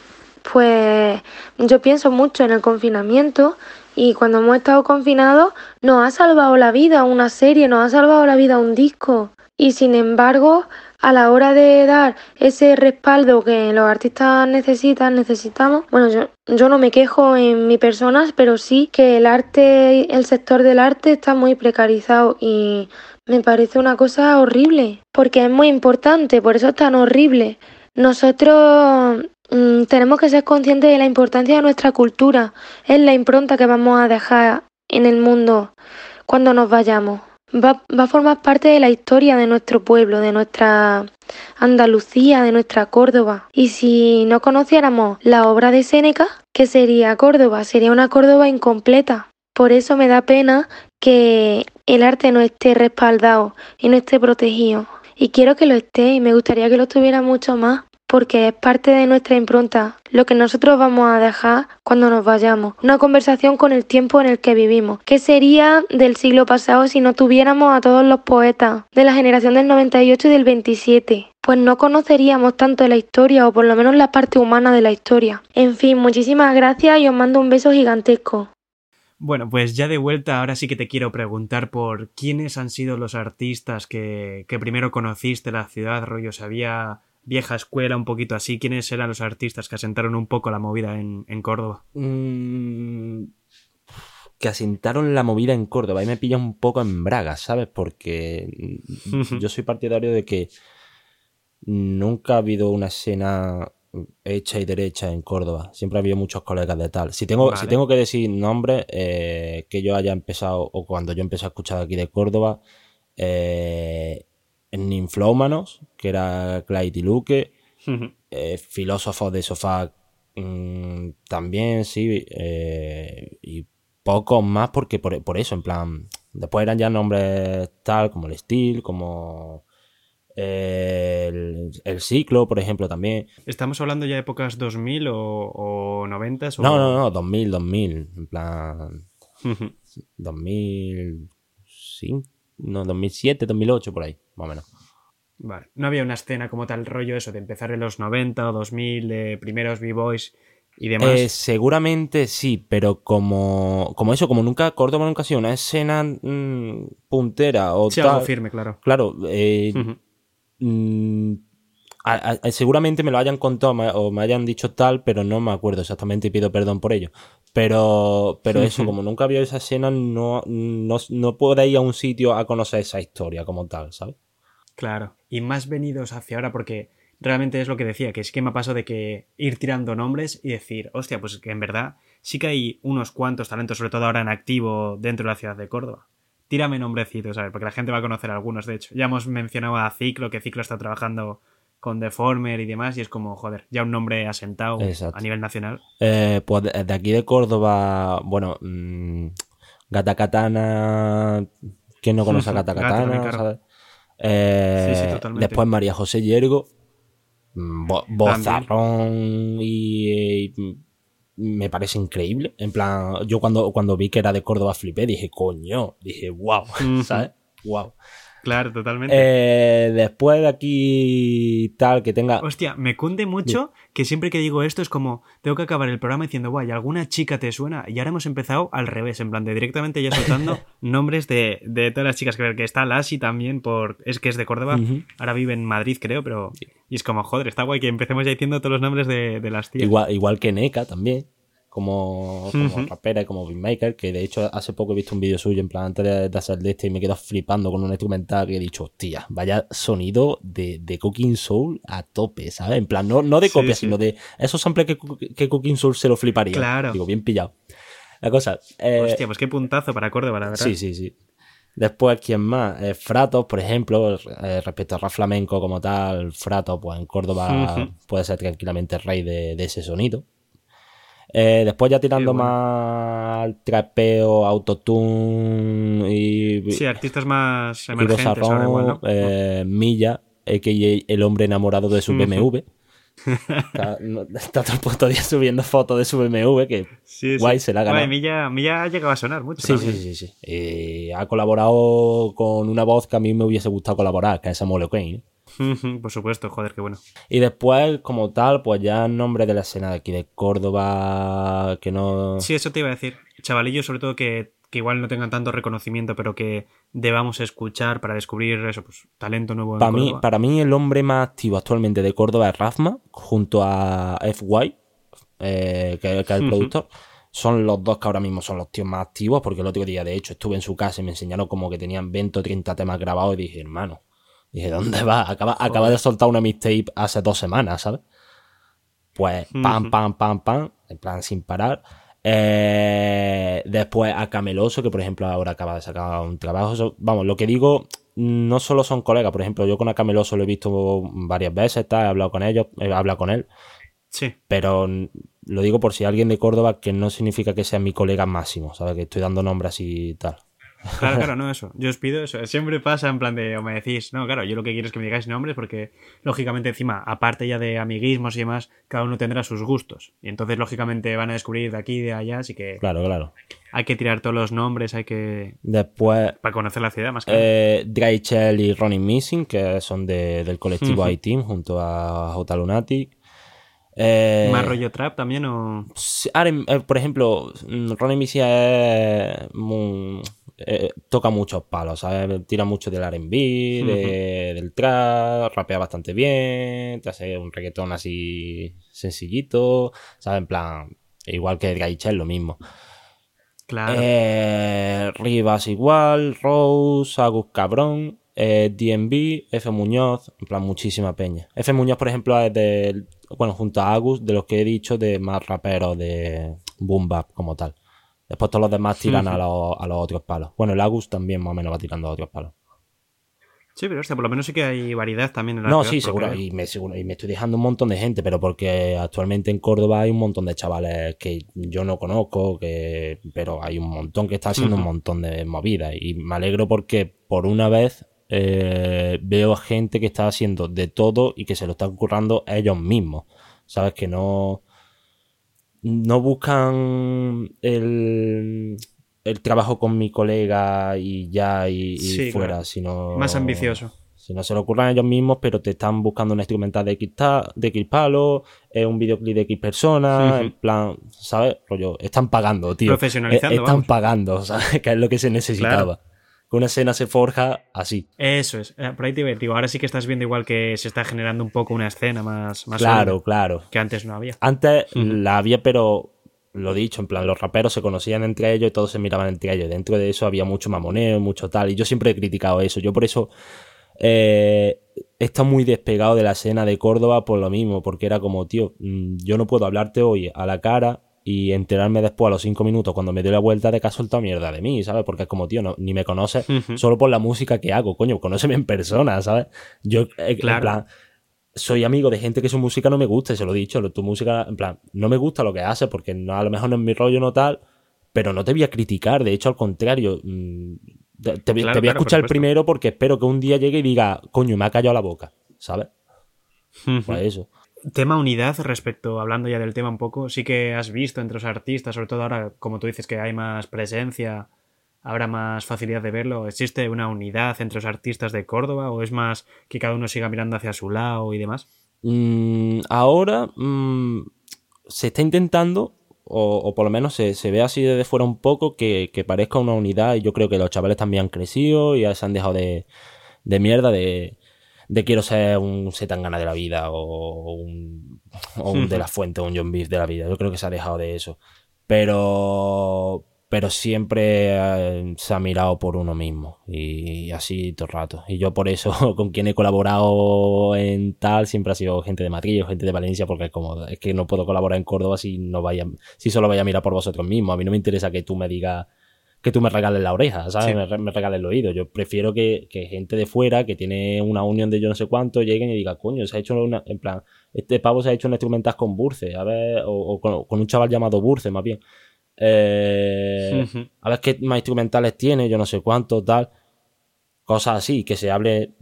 pues yo pienso mucho en el confinamiento y cuando hemos estado confinados nos ha salvado la vida una serie, nos ha salvado la vida un disco. Y sin embargo, a la hora de dar ese respaldo que los artistas necesitan, necesitamos, bueno, yo, yo no me quejo en mi persona, pero sí que el arte, el sector del arte está muy precarizado y me parece una cosa horrible, porque es muy importante, por eso es tan horrible. Nosotros mm, tenemos que ser conscientes de la importancia de nuestra cultura, es la impronta que vamos a dejar en el mundo cuando nos vayamos va, va a formar parte de la historia de nuestro pueblo, de nuestra Andalucía, de nuestra Córdoba. Y si no conociéramos la obra de Séneca, ¿qué sería Córdoba? Sería una Córdoba incompleta. Por eso me da pena que el arte no esté respaldado y no esté protegido. Y quiero que lo esté y me gustaría que lo estuviera mucho más porque es parte de nuestra impronta, lo que nosotros vamos a dejar cuando nos vayamos. Una conversación con el tiempo en el que vivimos. ¿Qué sería del siglo pasado si no tuviéramos a todos los poetas de la generación del 98 y del 27? Pues no conoceríamos tanto la historia o por lo menos la parte humana de la historia. En fin, muchísimas gracias y os mando un beso gigantesco. Bueno, pues ya de vuelta, ahora sí que te quiero preguntar por quiénes han sido los artistas que, que primero conociste la ciudad, rollo, sabía vieja escuela, un poquito así. ¿Quiénes eran los artistas que asentaron un poco la movida en, Córdoba? Mm, que asentaron la movida en Córdoba. Ahí me pilla un poco en Braga, ¿sabes? Porque yo soy partidario de que nunca ha habido una escena hecha y derecha en Córdoba. Siempre ha habido muchos colegas de tal. Si tengo, si tengo que decir nombres eh, que yo haya empezado, o cuando yo empecé a escuchar aquí de Córdoba, eh, ninflómanos, que era Clyde y Luque, eh, filósofos de sofá mm, también, sí, eh, y pocos más porque por, eso, en plan, después eran ya nombres tal como el Steel, como el, ciclo, por ejemplo, también. ¿Estamos hablando ya de épocas 2000 o, o 90? O... No, no, no, 2000, 2000, en plan 2005 no, 2007, 2008, por ahí, más o menos. Vale. No había una escena como tal rollo eso de empezar en los 90 o 2000, de primeros B-Boys y demás. Eh, seguramente sí, pero como, como eso, como nunca Córdoba nunca ha sido una escena mm, puntera o sí, tal. algo firme, claro. Claro, eh, mm, a- a- seguramente me lo hayan contado o me hayan dicho tal, pero no me acuerdo exactamente y pido perdón por ello. Pero, pero eso, como nunca había esa escena, no, no, no puedo ir a un sitio a conocer esa historia como tal, ¿sabes? Claro. Y más venidos hacia ahora porque realmente es lo que decía, que es que me ha pasado de que ir tirando nombres y decir, hostia, pues que en verdad sí que hay unos cuantos talentos, sobre todo ahora en activo dentro de la ciudad de Córdoba. Tírame nombrecitos, ¿sabes? Porque la gente va a conocer algunos, de hecho. Ya hemos mencionado a Ciclo, que Ciclo está trabajando con Deformer y demás, y es como, joder, ya un nombre asentado Exacto. a nivel nacional. Eh, pues de, aquí de Córdoba, bueno, mm, Gata Katana, ¿quién no conoce a Gata Katana? ¿sabes? Eh, Sí, sí, totalmente. Después María José Yergo, mm, bo- bozarrón y, y, mm, me parece increíble. En plan, yo cuando, cuando vi que era de Córdoba flipé, dije, coño, dije, wow. ¿sabes? Wow. Claro, totalmente. Eh, después de aquí tal que tenga... Hostia, me cunde mucho que siempre que digo esto es como, tengo que acabar el programa diciendo, guay, ¿alguna chica te suena? Y ahora hemos empezado al revés, en plan de directamente ya soltando nombres de, de todas las chicas. Que, que está Lassi también, por es que es de Córdoba, ahora vive en Madrid, creo, pero... Y es como, joder, está guay que empecemos ya diciendo todos los nombres de, de las tías. Igual, igual que Neka también, como, como rapera y como beatmaker, que de hecho hace poco he visto un vídeo suyo en plan antes de, hacer de este y me quedo flipando con un instrumental que he dicho, hostia, vaya sonido de, de Cooking Soul a tope, ¿sabes? En plan, no, no de copia, sí. sino de esos samples que, que Cooking Soul se lo fliparía. Claro. Digo, bien pillado. La cosa, eh, Hostia, pues qué puntazo para Córdoba, la verdad. Sí, sí, sí. Después, ¿quién más? Eh, Fratos, por ejemplo, eh, respecto a rap flamenco como tal, Fratos, pues en Córdoba puede ser tranquilamente el rey de, de ese sonido. Eh, después ya tirando bueno. más al trapeo, autotune y, Sí, artistas más y emergentes bozarrón, ahora igual, ¿no? eh, Milla, a.k.a. el hombre enamorado de su. BMW. está, todo el día subiendo fotos de su BMW, que Sí, sí. guay, se la ha ganado. Guay, Milla, Milla ha llegado a sonar mucho. Sí, sí, sí, sí. Eh, ha colaborado con una voz que a mí me hubiese gustado colaborar, que es Samuel O'Kane. Por supuesto, joder, qué bueno. Y después, como tal, pues ya nombre de la escena de aquí de Córdoba, que no... Sí, eso te iba a decir. Chavalillos, sobre todo que, que igual no tengan tanto reconocimiento, pero que debamos escuchar para descubrir eso, pues talento nuevo en Para mí, para mí el hombre más activo actualmente de Córdoba es Razma, junto a FY, eh, que, que es el productor. Son los dos que ahora mismo son los tíos más activos, porque el otro día, de hecho, estuve en su casa y me enseñaron como que tenían 20 o 30 temas grabados y dije, hermano, dije, ¿dónde va? Acaba, acaba de soltar una mixtape hace dos semanas, ¿sabes? Pues pam, pam, pam, pam, en plan sin parar. Eh, después a Cameloso, que por ejemplo ahora acaba de sacar un trabajo. Vamos, lo que digo, no solo son colegas, por ejemplo, yo con Acameloso lo he visto varias veces, tal, he hablado con ellos, he hablado con él, Sí, pero lo digo por si alguien de Córdoba, que no significa que sea mi colega máximo, ¿sabes? Que estoy dando nombres y tal. Claro, claro, no eso. Yo os pido eso. Siempre pasa en plan de, o me decís, no, claro, yo lo que quiero es que me digáis nombres porque, lógicamente, encima, aparte ya de amiguismos y demás, cada uno tendrá sus gustos. Y entonces, lógicamente, van a descubrir de aquí y de allá, así que Claro, claro. hay que tirar todos los nombres, hay que... Después, para conocer la ciudad más que eh, y Ronnie Missing, que son de- del colectivo Ujú. iTeam, junto a J Lunatic. Eh, ¿Más rollo trap también o...? Ahora, eh, por ejemplo, Ronnie Misia eh, toca muchos palos, ¿sabes? Tira mucho del R&B, de- del trap, rapea bastante bien, te hace un reggaetón así sencillito, ¿sabes? En plan, igual que Gaichel, lo mismo. Claro. Eh, Rivas igual, Rose, Agus Cabrón, eh, F Muñoz, en plan muchísima peña. F Muñoz, por ejemplo, es del, bueno, junto a Agus, de los que he dicho, de más raperos de boom bap como tal. Después todos los demás tiran a, los, a los otros palos. Bueno, el Agus también más o menos va tirando a otros palos. Sí, pero hostia, por lo menos sí que hay variedad también en la No, sí, seguro. Y me, seguro. y me estoy dejando un montón de gente, pero porque actualmente en Córdoba hay un montón de chavales que yo no conozco, que pero hay un montón que está haciendo un montón de movidas. Y me alegro porque por una vez eh, veo a gente que está haciendo de todo y que se lo están currando ellos mismos. ¿Sabes? Que no. No buscan el, el trabajo con mi colega y ya y, y Sí, fuera, claro. sino. Más ambicioso. Sí, Si no se lo ocurran ellos mismos, pero te están buscando un instrumental de X, de X palo, eh, un videoclip de X persona, en plan, ¿sabes? Rollo, están pagando, tío. Profesionalizando, Eh, Están vamos. pagando, ¿sabes? Que es lo que se necesitaba. Que una escena se forja así. Eso es. Eh, Por ahí te iba a decir, digo, ahora sí que estás viendo igual que se está generando un poco una escena más, más Claro, sólida, claro. que antes no había. Antes la había, pero lo dicho, en plan, los raperos se conocían entre ellos y todos se miraban entre ellos. Dentro de eso había mucho mamoneo, mucho tal. Y yo siempre he criticado eso. Yo por eso eh, he estado muy despegado de la escena de Córdoba por lo mismo, porque era como, tío, mm, yo no puedo hablarte hoy a la cara y enterarme después a los cinco minutos cuando me doy la vuelta de que has soltado mierda de mí, ¿sabes? Porque es como, tío, no, ni me conoces Ujú. solo por la música que hago, coño, conóceme en persona, ¿sabes? Yo, eh, Claro. en plan, soy amigo de gente que su música no me gusta, y se lo he dicho, tu música, en plan, no me gusta lo que hace porque no, a lo mejor no es mi rollo, no tal, pero no te voy a criticar, de hecho, al contrario, mm, te, te voy- Claro, te voy a claro, por escuchar supuesto. primero porque espero que un día llegue y diga, coño, me ha callado la boca, ¿sabes? Pues eso. Tema unidad, respecto, hablando ya del tema un poco, sí que has visto entre los artistas, sobre todo ahora, como tú dices, que hay más presencia, habrá más facilidad de verlo. ¿Existe una unidad entre los artistas de Córdoba o es más que cada uno siga mirando hacia su lado y demás? Mm, ahora mm, se está intentando, o, por lo menos se, se ve así desde fuera un poco, que, que parezca una unidad. Y yo creo que los chavales también han crecido y ya se han dejado de, de mierda de, de quiero ser un Zetangana de la vida o un, o un de la fuente o un John Beef de la vida. Yo creo que se ha dejado de eso. Pero, pero siempre eh, se ha mirado por uno mismo y así todo el rato. Y yo por eso con quien he colaborado en tal siempre ha sido gente de Madrid o gente de Valencia porque es como, es que no puedo colaborar en Córdoba si no vaya, si solo vaya a mirar por vosotros mismos. A mí no me interesa que tú me digas que tú me regales la oreja, ¿sabes? Sí. Me, re- me regales el oído. Yo prefiero que, que gente de fuera que tiene una unión de yo no sé cuánto lleguen y diga, coño, se ha hecho una, en plan, este pavo se ha hecho un instrumental con Burce, a ver, o, o con, con un chaval llamado Burce, más bien. Eh, a ver qué más instrumentales tiene, yo no sé cuánto, tal. Cosas así, que se hable,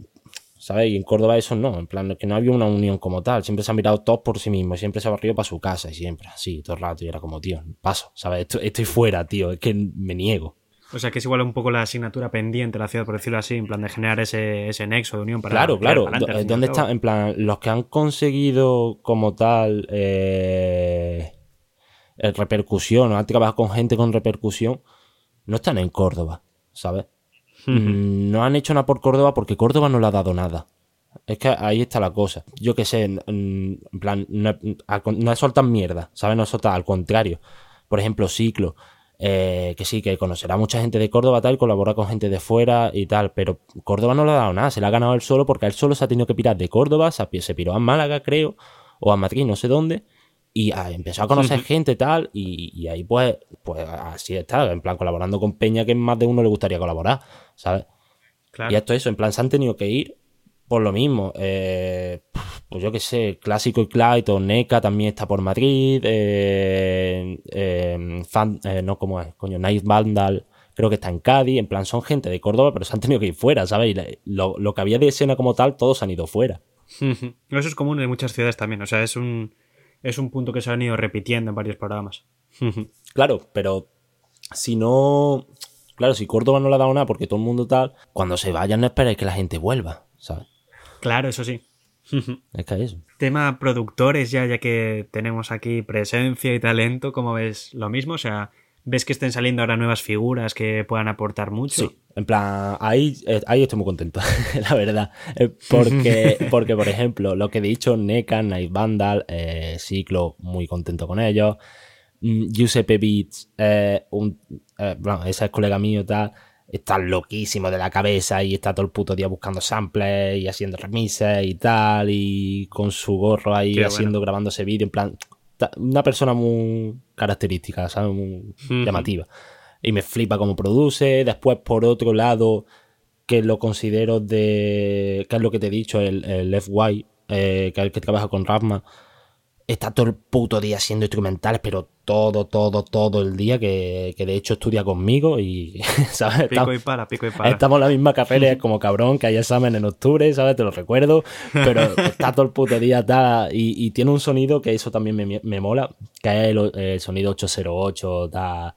¿sabes? Y en Córdoba eso no, en plan, que no había una unión como tal. Siempre se han mirado todos por sí mismos, siempre se ha barrido para su casa y siempre así, todo el rato. Y era como, tío, paso, ¿sabes? Estoy, estoy fuera, tío, es que me niego. O sea que es igual un poco la asignatura pendiente de la ciudad, por decirlo así, en plan de generar ese, ese nexo de unión para. Claro, claro. para adelante, ¿Dónde está? En plan, los que han conseguido como tal eh, repercusión, o han trabajado con gente con repercusión, no están en Córdoba, ¿sabes? Mm, No han hecho nada por Córdoba porque Córdoba no le ha dado nada. Es que ahí está la cosa. Yo qué sé, en plan, no, no soltan mierda, ¿sabes? No soltan, al contrario. Por ejemplo, Ciclo, eh, que sí, que conocerá mucha gente de Córdoba tal, colabora con gente de fuera y tal, pero Córdoba no le ha dado nada, se le ha ganado él solo porque él solo se ha tenido que pirar de Córdoba, se, se piró a Málaga, creo, o a Madrid, no sé dónde, y ah, empezó a conocer Ujú. gente tal, y, y ahí pues, pues así está, en plan colaborando con Peña que más de uno le gustaría colaborar, ¿sabes? Claro. Y esto eso, en plan, se han tenido que ir por lo mismo. Eh, pues yo qué sé, Clásico y Clyde o NECA también está por Madrid. Eh, eh, Fan- eh, no, ¿cómo es? Coño, Night Vandal creo que está en Cádiz. En plan, son gente de Córdoba, pero se han tenido que ir fuera, ¿sabes? Y lo, lo que había de escena como tal, todos han ido fuera. Eso es común en muchas ciudades también. O sea, es un, es un punto que se han ido repitiendo en varios programas. Claro, pero si no. Claro, si Córdoba no le ha dado nada porque todo el mundo tal, cuando se vayan no esperes que la gente vuelva, ¿sabes? claro, eso sí. Es que es eso. Tema productores, ya, ya que tenemos aquí presencia y talento, ¿cómo ves lo mismo? O sea, ¿ves que estén saliendo ahora nuevas figuras que puedan aportar mucho? Sí, en plan, ahí, eh, ahí estoy muy contento, la verdad. Eh, Porque, porque, por ejemplo, lo que he dicho, NECA, Night Vandal, eh, Ciclo, muy contento con ellos. Mm, Giuseppe Beats, eh, un, eh, bueno, ese es colega mío, tal, está loquísimo de la cabeza y está todo el puto día buscando samples y haciendo remises y tal, y con su gorro ahí Qué haciendo, bueno. grabando ese vídeo, en plan, una persona muy característica, ¿sabes? Muy Ujú. llamativa y me flipa cómo produce. Después, por otro lado, que lo considero de. que es lo que te he dicho, el, el FY, eh, que es el que trabaja con Rasma. Está todo el puto día haciendo instrumentales, pero todo, todo, todo el día, que, que de hecho estudia conmigo y, ¿sabes? Pico Estamos, y para, pico y para. estamos en la misma es como cabrón, que hay examen en octubre, ¿sabes? Te lo recuerdo, pero está todo el puto día, tal, y, y tiene un sonido que eso también me, me mola, que es el, el sonido 808, tal,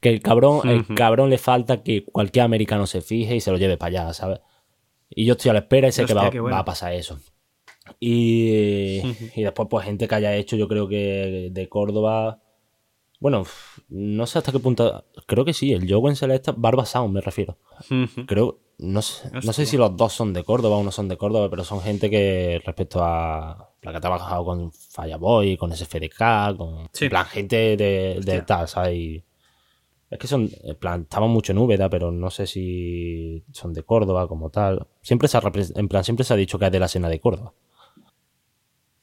que el cabrón, el cabrón le falta que cualquier americano se fije y se lo lleve para allá, ¿sabes? Y yo estoy a la espera y sé que bueno. va a pasar eso. Y, y después, pues, gente que haya hecho, yo creo que de Córdoba. Bueno, no sé hasta qué punto. Creo que sí, el Joe en Celeste, Barba Sound, me refiero. Creo. No sé, no sé si los dos son de Córdoba o no son de Córdoba, pero son gente que respecto a la que ha trabajado con Fireboy, con SFDK, con Sí. en plan gente de, de tal, ¿sabes? Y es que son, en plan, estaban mucho en Úbeda, pero no sé si son de Córdoba como tal. Siempre se ha, en plan, siempre se ha dicho que es de la escena de Córdoba.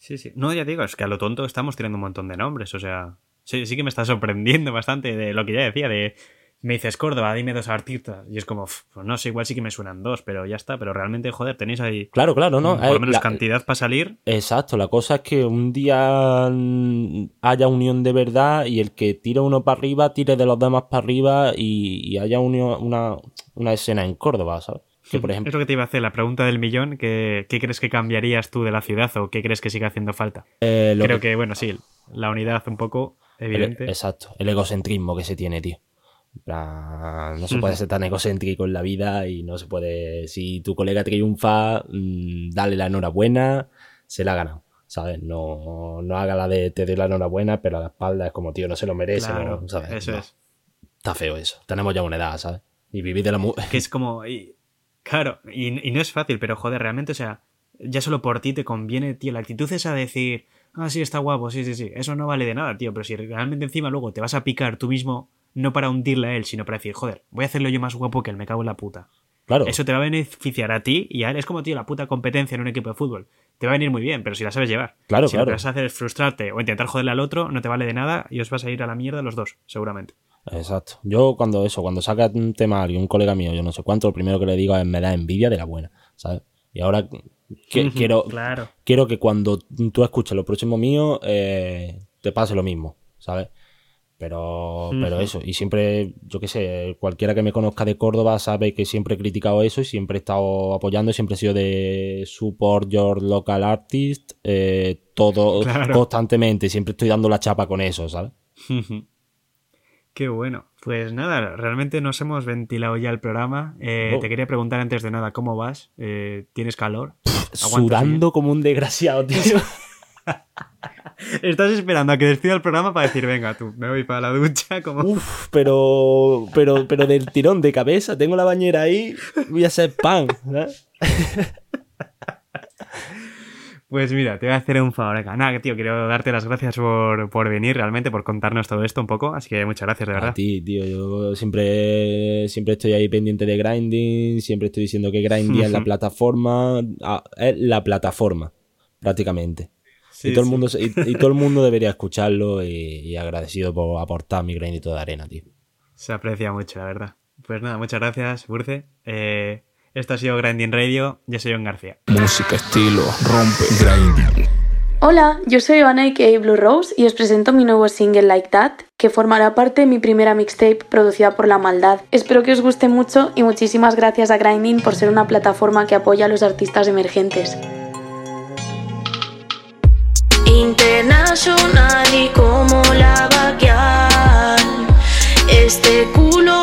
Sí, sí. No, ya digo, es que a lo tonto estamos tirando un montón de nombres, o sea... Sí, sí que me está sorprendiendo bastante de lo que ya decía, de... Me dices Córdoba, dime dos artistas. Y es como, "Uf, pues no sé, igual sí que me suenan dos, pero ya está. Pero realmente, joder, tenéis ahí Claro, claro, ¿no? por Eh, lo menos la- cantidad para salir. Exacto, la cosa es que un día mm, haya unión de verdad y el que tire uno para arriba tire de los demás para arriba y, y haya unión- una, una escena en Córdoba, ¿sabes? Que por Es ejemplo, lo que te iba a hacer, la pregunta del millón, que, ¿qué crees que cambiarías tú de la ciudad o qué crees que sigue haciendo falta? eh, Creo que- que, bueno, sí, la unidad un poco el- evidente. exacto, el egocentrismo que se tiene, tío. No se puede ser tan egocéntrico en la vida y no se puede. Si tu colega triunfa, mm, dale la enhorabuena, se la ha ganado, ¿sabes? No, no haga la de te doy la enhorabuena, pero a la espalda es como, tío, no se lo merece, Claro, ¿no? ¿sabes? eso No. es. Está feo eso. Tenemos ya una edad, ¿sabes? Y vivir de la Que es como. y- claro, y, y no es fácil, pero joder, realmente, o sea, ya solo por ti te conviene, tío. La actitud es a decir, ah, sí, está guapo, sí, sí, sí. Eso no vale de nada, tío. Pero si realmente encima luego te vas a picar tú mismo, no para hundirle a él, sino para decir, joder, voy a hacerlo yo más guapo que él, me cago en la puta. Claro. Eso te va a beneficiar a ti y a él. Es como, tío, la puta competencia en un equipo de fútbol. Te va a venir muy bien, pero si la sabes llevar. Claro, si lo que vas a hacer es frustrarte o intentar joderle al otro, no te vale de nada y os vas a ir a la mierda los dos, seguramente. Exacto. Yo cuando eso, cuando saca un tema a alguien, un colega mío, yo no sé cuánto, lo primero que le digo es me da envidia de la buena, ¿sabes? Y ahora que- quiero, Claro. quiero que cuando tú escuches lo próximo mío, eh, te pase lo mismo, ¿sabes? Pero, pero eso, y siempre, yo qué sé, cualquiera que me conozca de Córdoba sabe que siempre he criticado eso y siempre he estado apoyando, siempre he sido de support your local artist, eh, todo Claro. constantemente, siempre estoy dando la chapa con eso, ¿sabes? Qué bueno. Pues nada, realmente nos hemos ventilado ya el programa. Eh, Oh. Te quería preguntar antes de nada, ¿cómo vas? Eh, ¿Tienes calor? ¿Aguantas Sudando como un desgraciado, tío. Estás esperando a que despida el programa para decir, venga, tú, me voy para la ducha. Como... Uf, pero, pero, pero del tirón de cabeza, tengo la bañera ahí, voy a hacer pan. Pues mira, te voy a hacer un favor acá. Nada, tío, quiero darte las gracias por, por venir realmente, por contarnos todo esto un poco. Así que muchas gracias, de A verdad. ti, tío, yo siempre, siempre estoy ahí pendiente de grinding, siempre estoy diciendo que grinding es la plataforma, es la plataforma, prácticamente. Sí, y, todo el mundo, y todo el mundo debería escucharlo y, y agradecido por aportar mi granito de arena, tío. Se aprecia mucho, la verdad. Pues nada, muchas gracias, Burce. Eh, esto ha sido Grinding Radio. Yo soy John García. Música, estilo, rompe, grinding. Hola, yo soy Ivana aka Blue Rose y os presento mi nuevo single Like That, que formará parte de mi primera mixtape producida por La Maldad. Espero que os guste mucho y muchísimas gracias a Grinding por ser una plataforma que apoya a los artistas emergentes. Internacional y como la vaquear. Este culo,